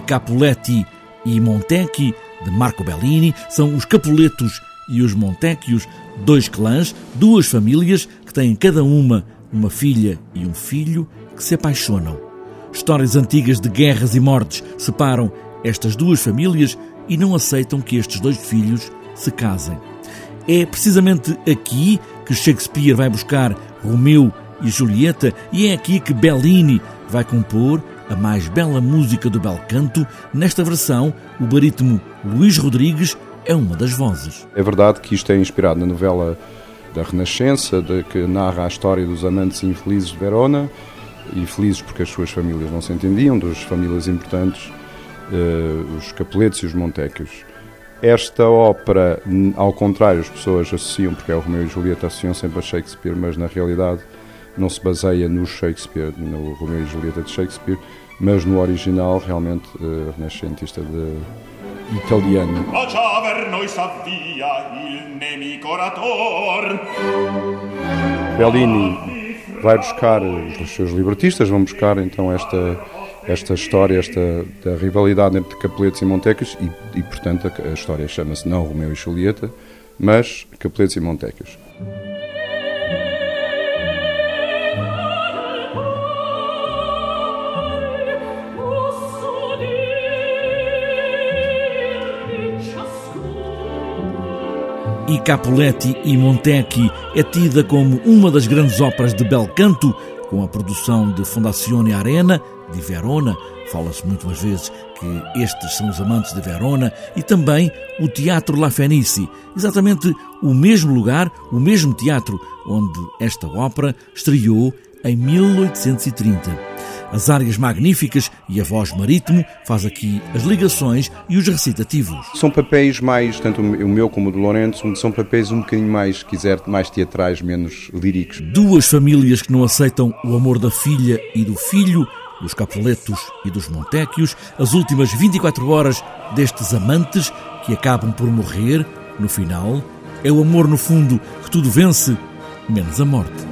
Capuletti e Montecchi, de Marco Bellini, são os Capuletos e os Montecchios, dois clãs, duas famílias que têm cada uma uma filha e um filho que se apaixonam. Histórias antigas de guerras e mortes separam estas duas famílias e não aceitam que estes dois filhos se casem. É precisamente aqui que Shakespeare vai buscar Romeu e Julieta e é aqui que Bellini vai compor a mais bela música do bel canto. Nesta versão, o barítono Luís Rodrigues é uma das vozes. É verdade que isto é inspirado na novela da Renascença, de, que narra a história dos amantes infelizes de Verona, e felizes porque as suas famílias não se entendiam, das famílias importantes, uh, os Capuletos e os Montecchios. Esta ópera, ao contrário, as pessoas associam, porque é o Romeu e Julieta, associam sempre a Shakespeare, mas na realidade não se baseia no Shakespeare, no Romeu e Julieta de Shakespeare, mas no original realmente uh, renascentista de italiano. Bellini vai buscar os seus libretistas, vão buscar então esta esta história, esta da rivalidade entre Capuletos e Montecas e, e portanto a, a história chama-se não Romeu e Julieta, mas Capuletos e Montecas. E Capuletti e Montecchi é tida como uma das grandes óperas de bel canto, com a produção de Fondazione Arena, de Verona. Fala-se muitas vezes que estes são os amantes de Verona e também o Teatro La Fenice, exatamente o mesmo lugar, o mesmo teatro onde esta ópera estreou em 1830 as áreas magníficas e a voz marítimo faz aqui as ligações e os recitativos. São papéis mais, tanto o meu como o do Lourenço, são papéis um bocadinho mais, se quiser, mais teatrais, menos líricos. Duas famílias que não aceitam o amor da filha e do filho, dos Capuletos e dos Montecchios, as últimas 24 horas destes amantes que acabam por morrer, no final, é o amor no fundo que tudo vence, menos a morte.